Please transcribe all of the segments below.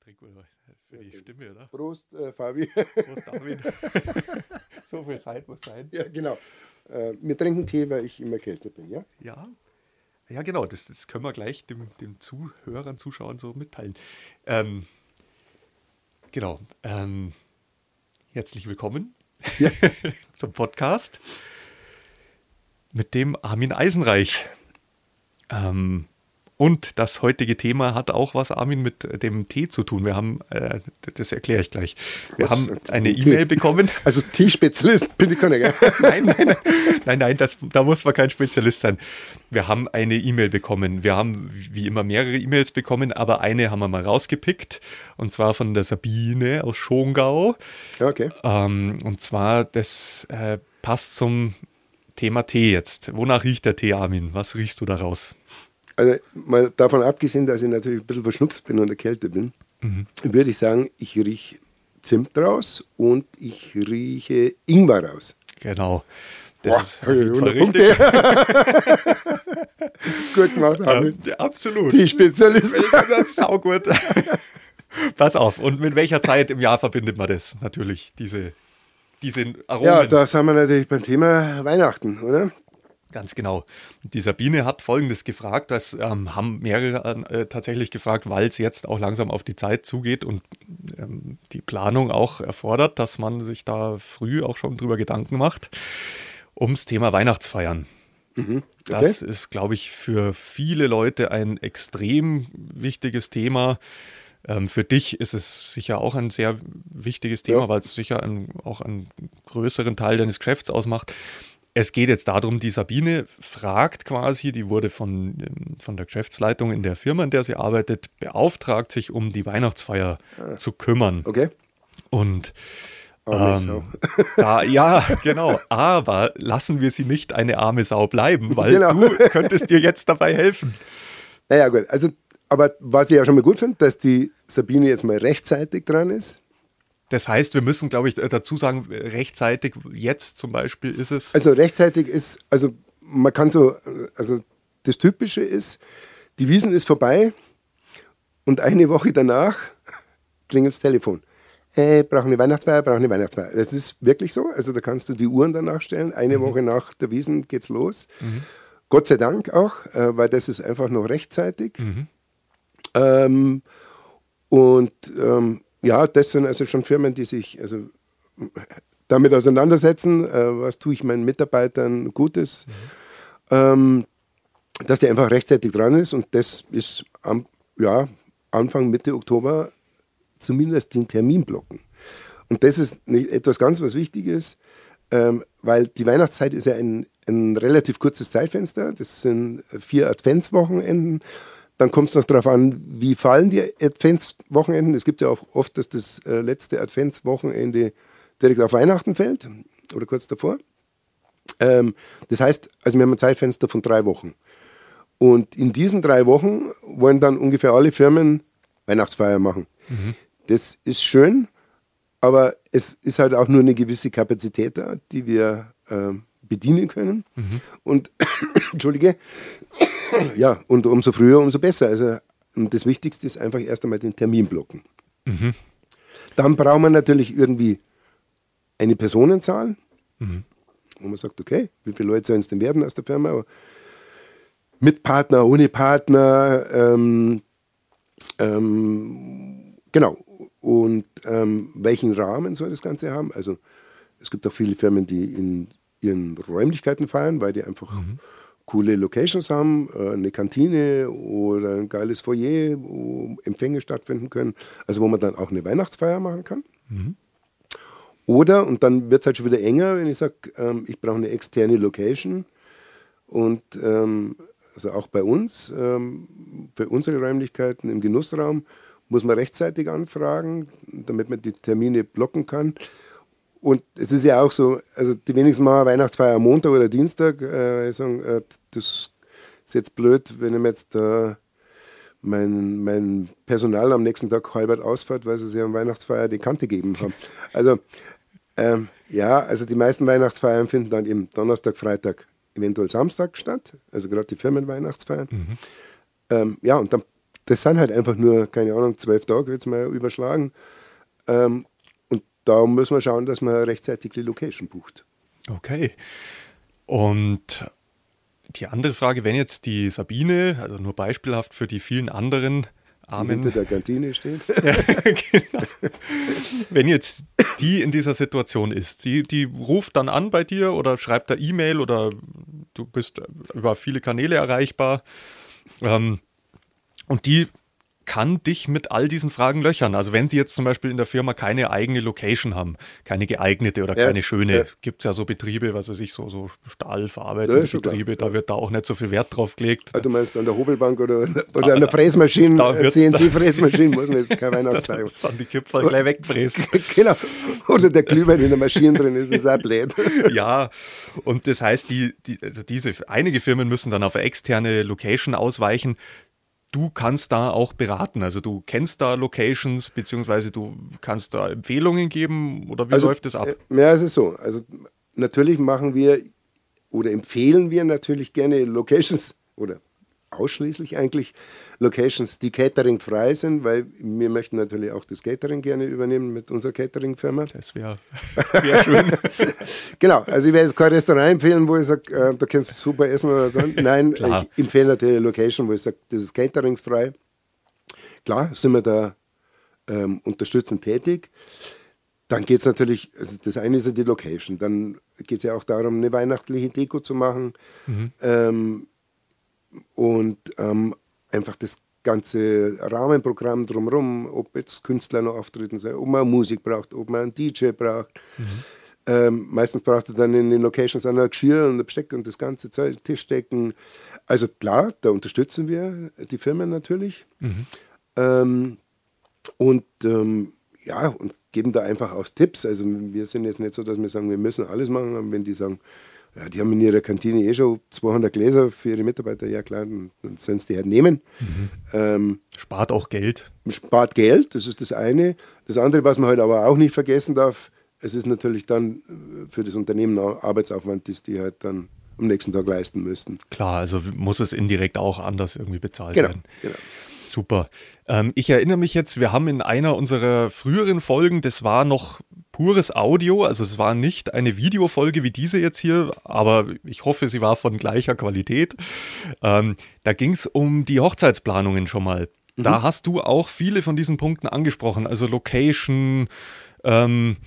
Trink mal für die Stimme, oder? Prost, äh, Fabi. Prost, David. so viel Zeit muss sein. Ja, genau. Äh, wir trinken Tee, weil ich immer kälter bin, ja? Ja. Ja, genau, das, das können wir gleich dem, dem Zuhörern, Zuschauern so mitteilen. Ähm, genau. Ähm, herzlich willkommen Ja. zum Podcast mit dem Armin Eisenreich. Ähm, und das heutige Thema hat auch was, Armin, mit dem Tee zu tun. Wir haben, äh, das erkläre ich gleich. Wir Was? haben eine Tee? E-Mail bekommen. Also Teespezialist bin ich keiner, gell? nein, nein, nein, nein, das, da muss man kein Spezialist sein. Wir haben eine E-Mail bekommen. Wir haben wie immer mehrere E-Mails bekommen, aber eine haben wir mal rausgepickt. Und zwar von der Sabine aus Schongau. Okay. Ähm, und zwar, das äh, passt zum Thema Tee jetzt. Wonach riecht der Tee, Armin? Was riechst du daraus? Also mal davon abgesehen, dass ich natürlich ein bisschen verschnupft bin und erkältet bin, würde ich sagen, ich rieche Zimt raus und ich rieche Ingwer raus. Genau. Das Boah, ist auf jeden Fall 100 richtig. Gut gemacht, Armin. Ja, absolut. Teespezialist. Sau gut. Pass auf, und mit welcher Zeit im Jahr verbindet man das? Natürlich, diese, diese Aromen. Ja, da sind wir natürlich beim Thema Weihnachten, oder? Ganz genau. Die Sabine hat Folgendes gefragt, das ähm, haben mehrere äh, tatsächlich gefragt, weil es jetzt auch langsam auf die Zeit zugeht und ähm, die Planung auch erfordert, dass man sich da früh auch schon drüber Gedanken macht, ums Thema Weihnachtsfeiern. Das ist, glaube ich, für viele Leute ein extrem wichtiges Thema. Ähm, für dich ist es sicher auch ein sehr wichtiges Thema, Ja. weil es sicher ein, auch einen größeren Teil deines Geschäfts ausmacht. Es geht jetzt darum, die Sabine fragt quasi, die wurde von, ähm, von der Geschäftsleitung in der Firma, in der sie arbeitet, beauftragt, sich um die Weihnachtsfeier zu kümmern. Okay. Und Arme ähm, Sau. da, ja, genau. Aber lassen wir sie nicht eine arme Sau bleiben, weil Genau. du könntest dir jetzt dabei helfen. Naja, gut. Also, aber was ich ja schon mal gut finde, dass die Sabine jetzt mal rechtzeitig dran ist. Das heißt, wir müssen, glaube ich, dazu sagen, rechtzeitig, jetzt zum Beispiel ist es. Also rechtzeitig ist, also man kann so, also das Typische ist, die Wiesen ist vorbei und eine Woche danach klingelt das Telefon. Äh, brauchen eine Weihnachtsfeier, brauchen eine Weihnachtsfeier. Das ist wirklich so. Also da kannst du die Uhren danach stellen. Eine Woche nach der Wiesen geht's los. Gott sei Dank auch, äh, weil das ist einfach noch rechtzeitig. Ähm, und ähm, ja, das sind also schon Firmen, die sich also damit auseinandersetzen, äh, was tue ich meinen Mitarbeitern Gutes, ähm, dass der einfach rechtzeitig dran ist und das ist am, ja, Anfang, Mitte Oktober zumindest den Termin blocken. Und das ist etwas ganz was Wichtiges, ähm, weil die Weihnachtszeit ist ja ein, ein relativ kurzes Zeitfenster, das sind vier Adventswochenenden. Dann kommt es noch darauf an, wie fallen die Adventswochenenden. Es gibt ja auch oft, dass das äh, letzte Adventswochenende direkt auf Weihnachten fällt oder kurz davor. Ähm, das heißt, also wir haben ein Zeitfenster von drei Wochen. Und in diesen drei Wochen wollen dann ungefähr alle Firmen Weihnachtsfeier machen. Das ist schön, aber es ist halt auch nur eine gewisse Kapazität da, die wir ähm, bedienen können. Und, Entschuldige, ja, und umso früher, umso besser. Also und das Wichtigste ist einfach erst einmal den Termin blocken. Dann braucht man natürlich irgendwie eine Personenzahl, wo man sagt, okay, wie viele Leute sollen es denn werden aus der Firma? Mit Partner, ohne Partner, ähm, ähm, genau. Und ähm, welchen Rahmen soll das Ganze haben? Also es gibt auch viele Firmen, die in ihren Räumlichkeiten feiern, weil die einfach coole Locations haben, äh, eine Kantine oder ein geiles Foyer, wo Empfänge stattfinden können, also wo man dann auch eine Weihnachtsfeier machen kann. Oder, und dann wird es halt schon wieder enger, wenn ich sage, ähm, ich brauche eine externe Location. Und ähm, also auch bei uns, ähm, für unsere Räumlichkeiten im Genussraum, muss man rechtzeitig anfragen, damit man die Termine blocken kann. Und es ist ja auch so, also die wenigsten machen Weihnachtsfeier am Montag oder Dienstag. Äh, ich sagen, äh, das ist jetzt blöd, wenn ich mir jetzt äh, mein, mein Personal am nächsten Tag halbert ausfällt, weil sie sich am Weihnachtsfeier die Kante gegeben haben. Also ähm, ja, also die meisten Weihnachtsfeiern finden dann eben Donnerstag, Freitag, eventuell Samstag statt, also gerade die Firmenweihnachtsfeiern. Ähm, ja, und dann das sind halt einfach nur, keine Ahnung, zwölf Tage jetzt mal überschlagen. Ähm, da müssen wir schauen, dass man rechtzeitig die Location bucht. Okay. Und die andere Frage, wenn jetzt die Sabine, also nur beispielhaft für die vielen anderen Armen. Die hinter der Kantine steht. ja, genau. Wenn jetzt die in dieser Situation ist, die, die ruft dann an bei dir oder schreibt da E-Mail oder du bist über viele Kanäle erreichbar. Ähm, und die kann dich mit all diesen Fragen löchern. Also wenn sie jetzt zum Beispiel in der Firma keine eigene Location haben, keine geeignete oder ja, keine schöne, ja. gibt es ja so Betriebe, was weiß ich, so, so stahlverarbeitende ja, Betriebe, da wird da auch nicht so viel Wert drauf gelegt. Also du meinst an der Hobelbank oder, oder an der Fräsmaschine, CNC-Fräsmaschine, muss man jetzt keine Weihnachtsfeier. Dann die Kipferl gleich wegfräsen. genau. Oder der Glühwein in der Maschine drin ist, ist auch blöd. ja, und das heißt, die, die, also diese, einige Firmen müssen dann auf eine externe Location ausweichen du kannst da auch beraten. Also du kennst da Locations, beziehungsweise du kannst da Empfehlungen geben oder wie also, läuft das ab? Äh, ja, es ist so. Also natürlich machen wir oder empfehlen wir natürlich gerne Locations oder ausschließlich eigentlich Locations, die Catering frei sind, weil wir möchten natürlich auch das Catering gerne übernehmen mit unserer Catering-Firma. Das wäre wär schön. genau, also ich werde jetzt kein Restaurant empfehlen, wo ich sage, äh, da kannst du super essen oder so. Nein, Klar. ich empfehle natürlich eine Location, wo ich sage, das ist cateringsfrei. Klar, sind wir da ähm, unterstützend tätig. Dann geht es natürlich, also das eine ist ja die Location, dann geht es ja auch darum, eine weihnachtliche Deko zu machen. Mhm. Ähm, und ähm, einfach das ganze Rahmenprogramm drumherum, ob jetzt Künstler noch auftreten sollen, ob man Musik braucht, ob man einen DJ braucht. Mhm. Ähm, meistens braucht du dann in den Locations auch noch Geschirr und Besteck und das ganze Zeug, Tischdecken. Also klar, da unterstützen wir die Firmen natürlich. Mhm. Ähm, und ähm, ja, und geben da einfach aus Tipps. Also wir sind jetzt nicht so, dass wir sagen, wir müssen alles machen, aber wenn die sagen, ja, die haben in ihrer Kantine eh schon 200 Gläser für ihre Mitarbeiter. Ja, klar, dann, sollen sie die halt nehmen. Mhm. Ähm, spart auch Geld. Spart Geld, das ist das eine. Das andere, was man halt aber auch nicht vergessen darf, es ist natürlich dann äh, für das Unternehmen Arbeitsaufwand, das die halt dann am nächsten Tag leisten müssten. Klar, also muss es indirekt auch anders irgendwie bezahlt genau, werden. Genau. Super. Ähm, ich erinnere mich jetzt, wir haben in einer unserer früheren Folgen, das war noch pures Audio, also es war nicht eine Videofolge wie diese jetzt hier, aber ich hoffe, sie war von gleicher Qualität. Ähm, da ging es um die Hochzeitsplanungen schon mal. Mhm. Da hast du auch viele von diesen Punkten angesprochen, also Location, ähm,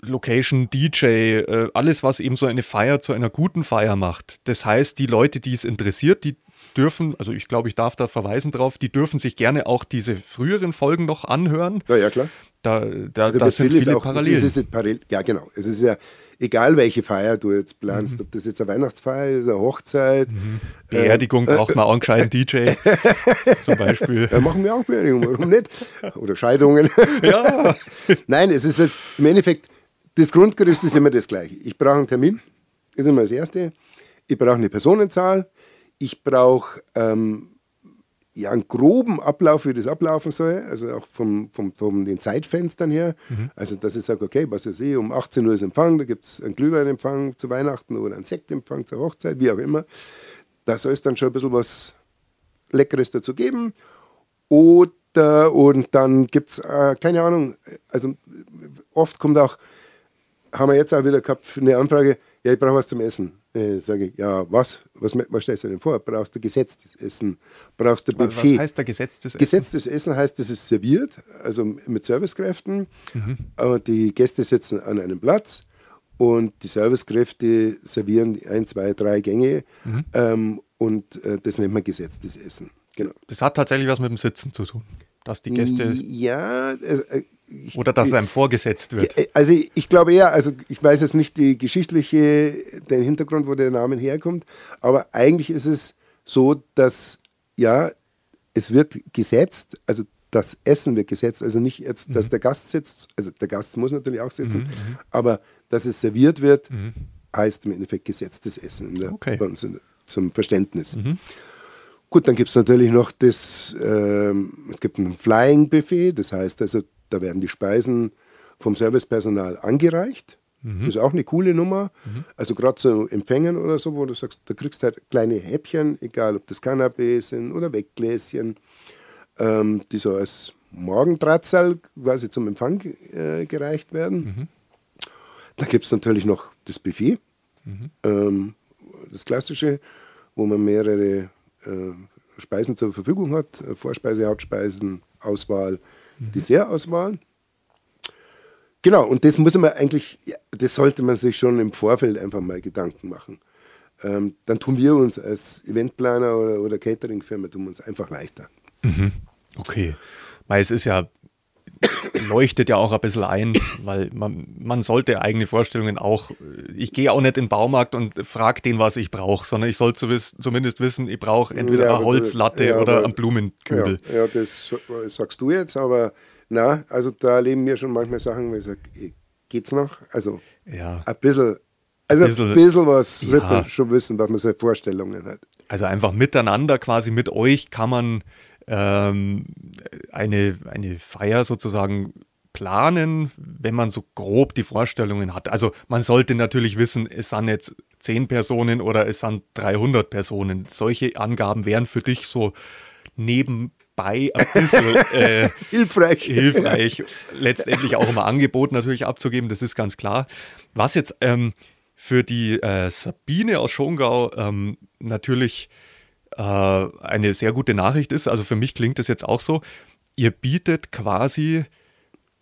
Location, DJ, äh, alles, was eben so eine Feier zu einer guten Feier macht. Das heißt, die Leute, die es interessiert, die dürfen, also ich glaube, ich darf da verweisen drauf, die dürfen sich gerne auch diese früheren Folgen noch anhören. Ja, ja, klar. Da, da, also das sind viele auch, Parallelen. Es ist parallel, ja, genau. Es ist ja egal, welche Feier du jetzt planst, mhm. ob das jetzt eine Weihnachtsfeier ist, eine Hochzeit. Mhm. Beerdigung äh, braucht man auch einen gescheiten DJ zum Beispiel. Ja, machen wir auch Beerdigung, warum nicht? Oder Scheidungen. ja. Nein, es ist halt, im Endeffekt, das Grundgerüst ist immer das gleiche. Ich brauche einen Termin, ist immer das Erste. Ich brauche eine Personenzahl. Ich brauche ähm, ja, einen groben Ablauf, wie das ablaufen soll, also auch vom, vom, von den Zeitfenstern her. Mhm. Also, dass ich sage, okay, was weiß ich, um 18 Uhr ist Empfang, da gibt es einen Glühweinempfang zu Weihnachten oder einen Sektempfang zur Hochzeit, wie auch immer. Da soll es dann schon ein bisschen was Leckeres dazu geben. Oder, und dann gibt es, äh, keine Ahnung, also oft kommt auch, haben wir jetzt auch wieder gehabt, eine Anfrage, ja, ich brauche was zum Essen. Äh, sage ich, ja, was? was? Was stellst du denn vor? Brauchst du gesetztes Essen? Brauchst du Buffet? Was heißt da gesetztes Essen? Gesetztes Essen heißt, es ist serviert, also mit Servicekräften. Mhm. Äh, die Gäste sitzen an einem Platz und die Servicekräfte servieren ein, zwei, drei Gänge mhm. ähm, und äh, das nennt man gesetztes Essen. Genau. Das hat tatsächlich was mit dem Sitzen zu tun, dass die Gäste. Ja, äh, oder dass es einem vorgesetzt wird. Also ich glaube eher, also ich weiß jetzt nicht die geschichtliche, den Hintergrund, wo der Name herkommt, aber eigentlich ist es so, dass ja, es wird gesetzt, also das Essen wird gesetzt, also nicht jetzt, dass mhm. der Gast sitzt, also der Gast muss natürlich auch sitzen, mhm, mhm. aber dass es serviert wird, mhm. heißt im Endeffekt gesetztes Essen der, okay. bei uns zum Verständnis. Mhm. Gut, dann gibt es natürlich noch das, äh, es gibt ein Flying Buffet, das heißt also, da werden die Speisen vom Servicepersonal angereicht. Mhm. Das ist auch eine coole Nummer. Mhm. Also gerade zu Empfängen oder so, wo du sagst, da kriegst du halt kleine Häppchen, egal ob das Cannabis sind oder Weggläschen. ähm, die so als Morgendrahtseil quasi zum Empfang äh, gereicht werden. Mhm. Da gibt es natürlich noch das Buffet, mhm. ähm, das klassische, wo man mehrere äh, Speisen zur Verfügung hat: Vorspeise, Hauptspeisen, Auswahl, mhm. Dessertauswahl. Genau, und das muss man eigentlich, das sollte man sich schon im Vorfeld einfach mal Gedanken machen. Ähm, dann tun wir uns als Eventplaner oder, oder Cateringfirma tun uns einfach leichter. Mhm. Okay. Weil es ist ja, leuchtet ja auch ein bisschen ein, weil man, man sollte eigene Vorstellungen auch, ich gehe auch nicht in den Baumarkt und frage den, was ich brauche, sondern ich soll zumindest wissen, ich brauche entweder ja, eine Holzlatte ja, oder einen Blumenkübel. Ja, ja, das sagst du jetzt, aber na, also da erleben wir schon manchmal Sachen, wo ich sage, geht's noch? Also ja. ein bisschen, also ein bisschen, was ja. wird man schon wissen, was man so Vorstellungen hat. Also einfach miteinander quasi mit euch kann man ähm, eine, eine Feier sozusagen planen, wenn man so grob die Vorstellungen hat. Also man sollte natürlich wissen, es sind jetzt 10 Personen oder es sind 300 Personen. Solche Angaben wären für dich so nebenbei ein bisschen äh, hilfreich. hilfreich. Letztendlich auch immer Angebot natürlich abzugeben, das ist ganz klar. Was jetzt ähm, für die äh, Sabine aus Schongau ähm, natürlich äh, eine sehr gute Nachricht ist. Also für mich klingt das jetzt auch so. Ihr bietet quasi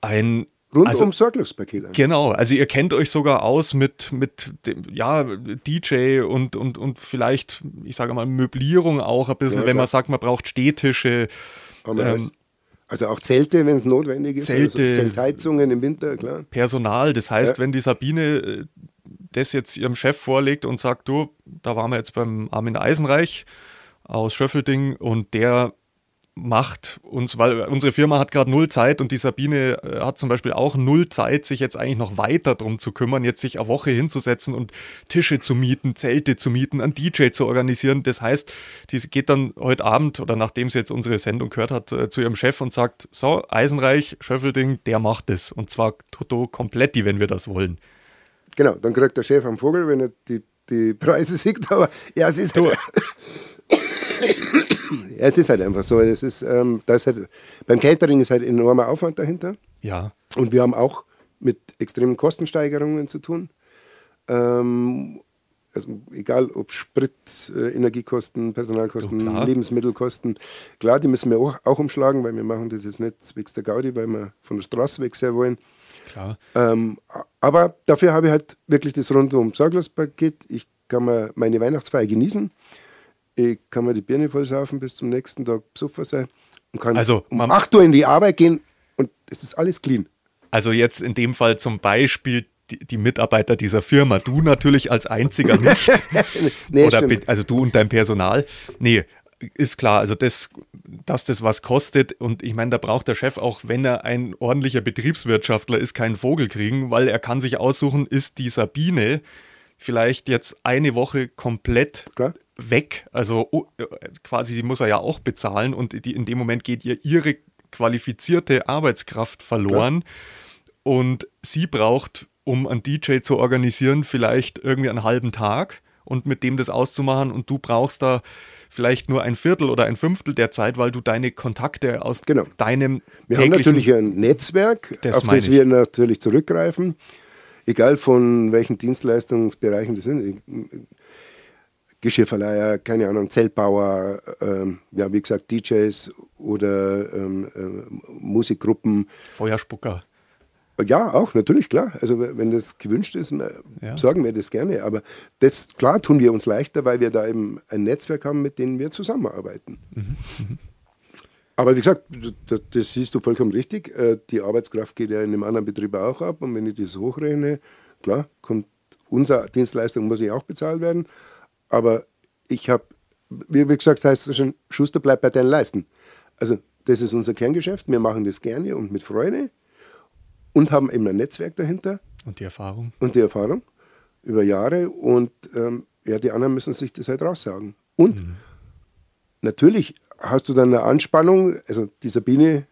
ein Rundum also, Sorglospaket. Genau, also ihr kennt euch sogar aus mit, mit dem, ja, DJ und, und, und vielleicht, ich sage mal, Möblierung auch ein bisschen, ja, wenn man sagt, man braucht Stehtische. Ähm, also auch Zelte, wenn es notwendig ist. Also Zelte, also Zeltheizungen im Winter, klar. Personal, das heißt, ja. wenn die Sabine äh, das jetzt ihrem Chef vorlegt und sagt, du, da waren wir jetzt beim Armin Eisenreich, aus Schöffelding und der macht uns, weil unsere Firma hat gerade null Zeit und die Sabine äh, hat zum Beispiel auch null Zeit, sich jetzt eigentlich noch weiter drum zu kümmern, jetzt sich eine Woche hinzusetzen und Tische zu mieten, Zelte zu mieten, einen DJ zu organisieren. Das heißt, die geht dann heute Abend oder nachdem sie jetzt unsere Sendung gehört hat, äh, zu ihrem Chef und sagt, so, Eisenreich, Schöffelding, der macht es. Und zwar Toto kompletti, wenn wir das wollen. Genau, dann kriegt der Chef am Vogel, wenn er die, die Preise sieht, aber ja, es ist... Du, es ist halt einfach so. Es ist, ähm, das halt, beim Catering ist halt enormer Aufwand dahinter. Ja. Und wir haben auch mit extremen Kostensteigerungen zu tun. Ähm, also egal ob Sprit, äh, Energiekosten, Personalkosten, oh, Lebensmittelkosten. Klar, die müssen wir auch, auch, umschlagen, weil wir machen das jetzt nicht zwecks der Gaudi, weil wir von der Straße weg sehr wollen. Klar. Ähm, aber dafür habe ich halt wirklich das rundum sorglos Paket. Ich kann mir meine Weihnachtsfeier genießen. Ich kann mir die Birne voll saufen bis zum nächsten Tag besoffen sein und kann also, um 8 Uhr in die Arbeit gehen und es ist alles clean. Also jetzt in dem Fall zum Beispiel die, die Mitarbeiter dieser Firma, du natürlich als einziger nicht. nee, Oder also du und dein Personal. Nee, ist klar, also das, dass das was kostet und ich meine, da braucht der Chef auch, wenn er ein ordentlicher Betriebswirtschaftler ist, keinen Vogel kriegen, weil er kann sich aussuchen, ist die Sabine vielleicht jetzt eine Woche komplett Klar weg. Also oh, quasi, die muss er ja auch bezahlen und die, in dem Moment geht ihr ihre qualifizierte Arbeitskraft verloren. Ja. Und sie braucht, um einen DJ zu organisieren, vielleicht irgendwie einen halben Tag und mit dem das auszumachen. Und du brauchst da vielleicht nur ein Viertel oder ein Fünftel der Zeit, weil du deine Kontakte aus genau. deinem. Wir haben natürlich ein Netzwerk, das auf das wir natürlich zurückgreifen, egal von welchen Dienstleistungsbereichen das sind. Geschirrverleiher, keine Ahnung, Zeltbauer, ähm, ja, wie gesagt, DJs oder ähm, äh, Musikgruppen. Feuerspucker. Ja, auch, natürlich, klar. Also wenn das gewünscht ist, ja. sorgen wir das gerne. Aber das, klar, tun wir uns leichter, weil wir da eben ein Netzwerk haben, mit dem wir zusammenarbeiten. Mhm. Mhm. Aber wie gesagt, das, das, siehst du vollkommen richtig. Äh, die Arbeitskraft geht ja in einem anderen Betrieb auch ab. Und wenn ich das hochrechne, klar, kommt unsere Dienstleistung muss ja auch bezahlt werden. Aber ich habe, wie, wie gesagt, heißt es schon, Schuster bleibt bei deinen Leisten. Also das ist unser Kerngeschäft. Wir machen das gerne und mit Freude und haben eben ein Netzwerk dahinter. Und die Erfahrung. Und die Erfahrung über Jahre. Und ähm, ja, die anderen müssen sich das halt raussagen. Und mhm. natürlich hast du dann eine Anspannung. Also die Sabine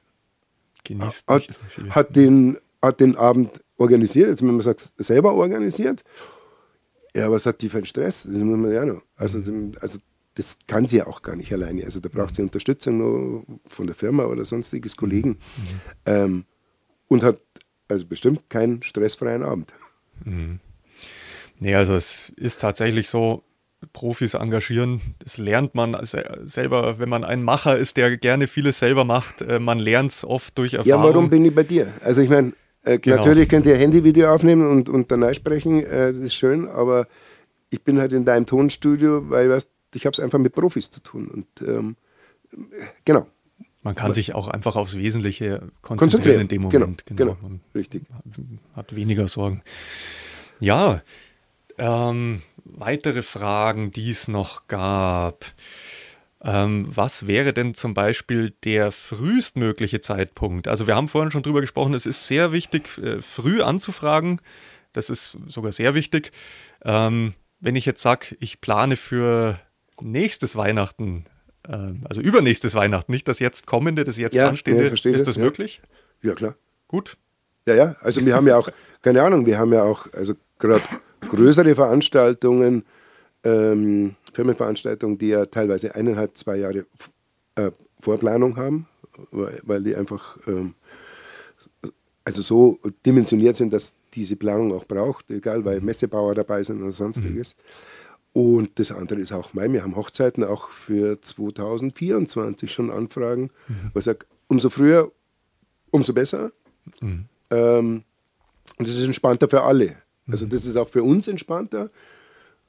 hat, so hat, den, hat den Abend organisiert, jetzt wenn man sagt, selber organisiert. Ja, was hat die für einen Stress? Das muss man ja noch. Also, mhm. also das kann sie ja auch gar nicht alleine. Also da braucht sie Unterstützung nur von der Firma oder sonstiges Kollegen. Mhm. Ähm, und hat also bestimmt keinen stressfreien Abend. Mhm. Nee, also es ist tatsächlich so, Profis engagieren, das lernt man selber, wenn man ein Macher ist, der gerne vieles selber macht, äh, man lernt es oft durch Erfahrung. Ja, warum bin ich bei dir? Also ich meine, äh, genau. natürlich könnt ihr Handyvideo aufnehmen und, und danach sprechen, äh, das ist schön, aber ich bin halt in deinem Tonstudio, weil weißt, ich habe es einfach mit Profis zu tun und ähm, genau. Man kann sich auch einfach aufs Wesentliche konzentrieren, konzentrieren. in dem Moment. Genau, genau. genau. richtig. Hat weniger Sorgen. Ja, ähm, weitere Fragen, die es noch gab. Ähm, was wäre denn zum Beispiel der frühestmögliche Zeitpunkt? Also wir haben vorhin schon drüber gesprochen, es ist sehr wichtig, äh, früh anzufragen. Das ist sogar sehr wichtig. Ähm, wenn ich jetzt sage, ich plane für nächstes Weihnachten, äh, also übernächstes Weihnachten, nicht das jetzt kommende, das jetzt ja, anstehende, ist das, das möglich? Ja, klar. Gut. Ja, ja, also wir haben ja auch, keine Ahnung, wir haben ja auch, also gerade größere Veranstaltungen, ähm, Firmenveranstaltungen, die ja teilweise eineinhalb, zwei Jahre äh, Vorplanung haben, weil, weil die einfach ähm, also so dimensioniert sind, dass diese Planung auch braucht, egal weil Messebauer dabei sind oder sonstiges. Mhm. Und das andere ist auch mein, wir haben Hochzeiten auch für 2024 schon Anfragen, mhm. wo ich sage, umso früher, umso besser. Mhm. Ähm, und das ist entspannter für alle. Also mhm. das ist auch für uns entspannter,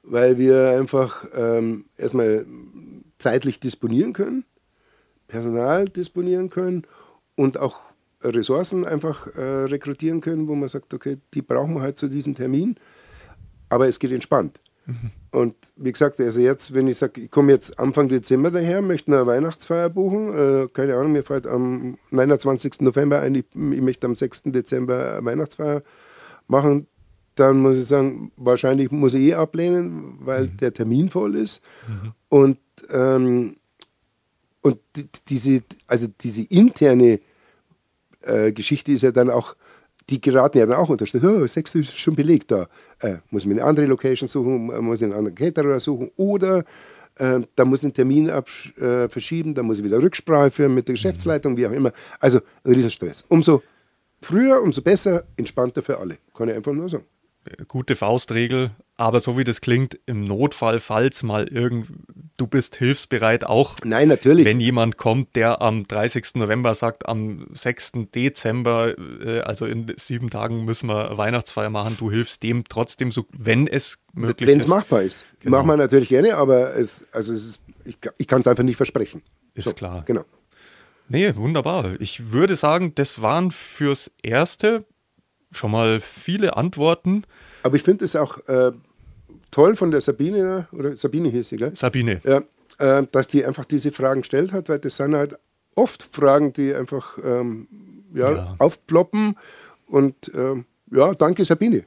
weil wir einfach ähm, erstmal zeitlich disponieren können, Personal disponieren können und auch Ressourcen einfach äh, rekrutieren können, wo man sagt, okay, die brauchen wir halt zu diesem Termin, aber es geht entspannt. Mhm. Und wie gesagt, also jetzt, wenn ich sage, ich komme jetzt Anfang Dezember daher, möchte eine Weihnachtsfeier buchen, äh, keine Ahnung, mir fällt am 29. November ein, ich, ich möchte am 6. Dezember eine Weihnachtsfeier machen, dann muss ich sagen, wahrscheinlich muss ich eh ablehnen, weil mhm. der Termin voll ist. Mhm. Und, ähm, und diese, also diese interne äh, Geschichte ist ja dann auch, die geraten ja dann auch unter Stress. Oh, sechs ist schon belegt da. Äh, muss ich mir eine andere Location suchen, muss ich einen anderen Caterer suchen oder äh, da muss ich einen Termin äh, verschieben, da muss ich wieder Rücksprache führen mit der mhm. Geschäftsleitung, wie auch immer. Also ein Riesenstress. Umso früher, umso besser, entspannter für alle. Kann ich einfach nur sagen gute Faustregel, aber so wie das klingt, im Notfall, falls mal irgend, du bist hilfsbereit auch. Nein, natürlich. Wenn jemand kommt, der am 30. November sagt, am 6. Dezember, äh, also in sieben Tagen müssen wir Weihnachtsfeier machen, du hilfst dem trotzdem so, wenn es möglich Wenn's ist. Wenn es machbar ist. Genau. Machen wir natürlich gerne, aber es, also es ist, ich, ich kann es einfach nicht versprechen. Ist so, klar. Genau. Nee, wunderbar. Ich würde sagen, das waren fürs Erste schon mal viele Antworten. Aber ich finde es auch äh, toll von der Sabine, oder Sabine hieß sie, gell? Sabine. Ja, äh, dass die einfach diese Fragen gestellt hat, weil das sind halt oft Fragen, die einfach ähm, ja, ja. aufploppen. Und ähm, ja, danke Sabine.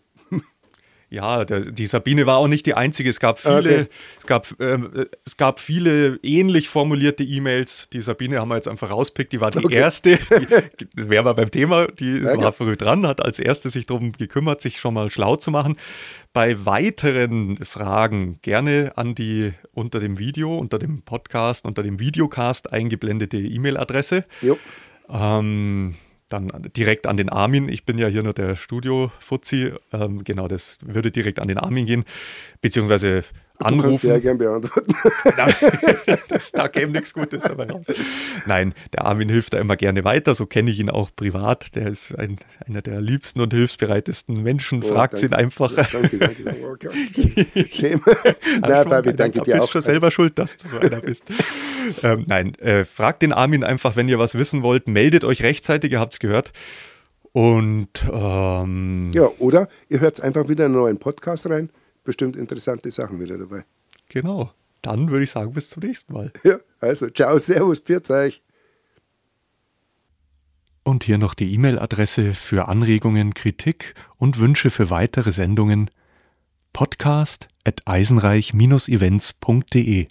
Ja, der, die Sabine war auch nicht die einzige. Es gab viele, okay. es gab, ähm, es gab viele ähnlich formulierte E-Mails. Die Sabine haben wir jetzt einfach rauspickt. Die war die okay. erste. Die, wäre aber beim Thema. Die ja, war früh dran, hat als erste sich darum gekümmert, sich schon mal schlau zu machen. Bei weiteren Fragen gerne an die unter dem Video, unter dem Podcast, unter dem Videocast eingeblendete E-Mail-Adresse. Ähm, dann direkt an den Armin. Ich bin ja hier nur der Studio-Fuzzi. Ähm, genau, das würde direkt an den Armin gehen. Beziehungsweise anrufen. Du kannst ja gern beantworten. Nein, das, da käme nichts Gutes dabei raus. Nein, der Armin hilft da immer gerne weiter. So kenne ich ihn auch privat. Der ist ein, einer der liebsten und hilfsbereitesten Menschen. Oh, Fragt ihn einfach. Danke, danke, danke. Okay. Schäme. Na, Fabi, danke dir auch. Du bist schon selber schuld, dass du so einer bist. ähm, nein, äh, fragt den Armin einfach, wenn ihr was wissen wollt. Meldet euch rechtzeitig, ihr habt es gehört. Und ähm, ja, oder ihr hört einfach wieder einen neuen Podcast rein bestimmt interessante Sachen wieder dabei. Genau. Dann würde ich sagen, bis zum nächsten Mal. Ja, also ciao, servus, pfiat euch. Und hier noch die E-Mail-Adresse für Anregungen, Kritik und Wünsche für weitere Sendungen podcast at eisenreich-events.de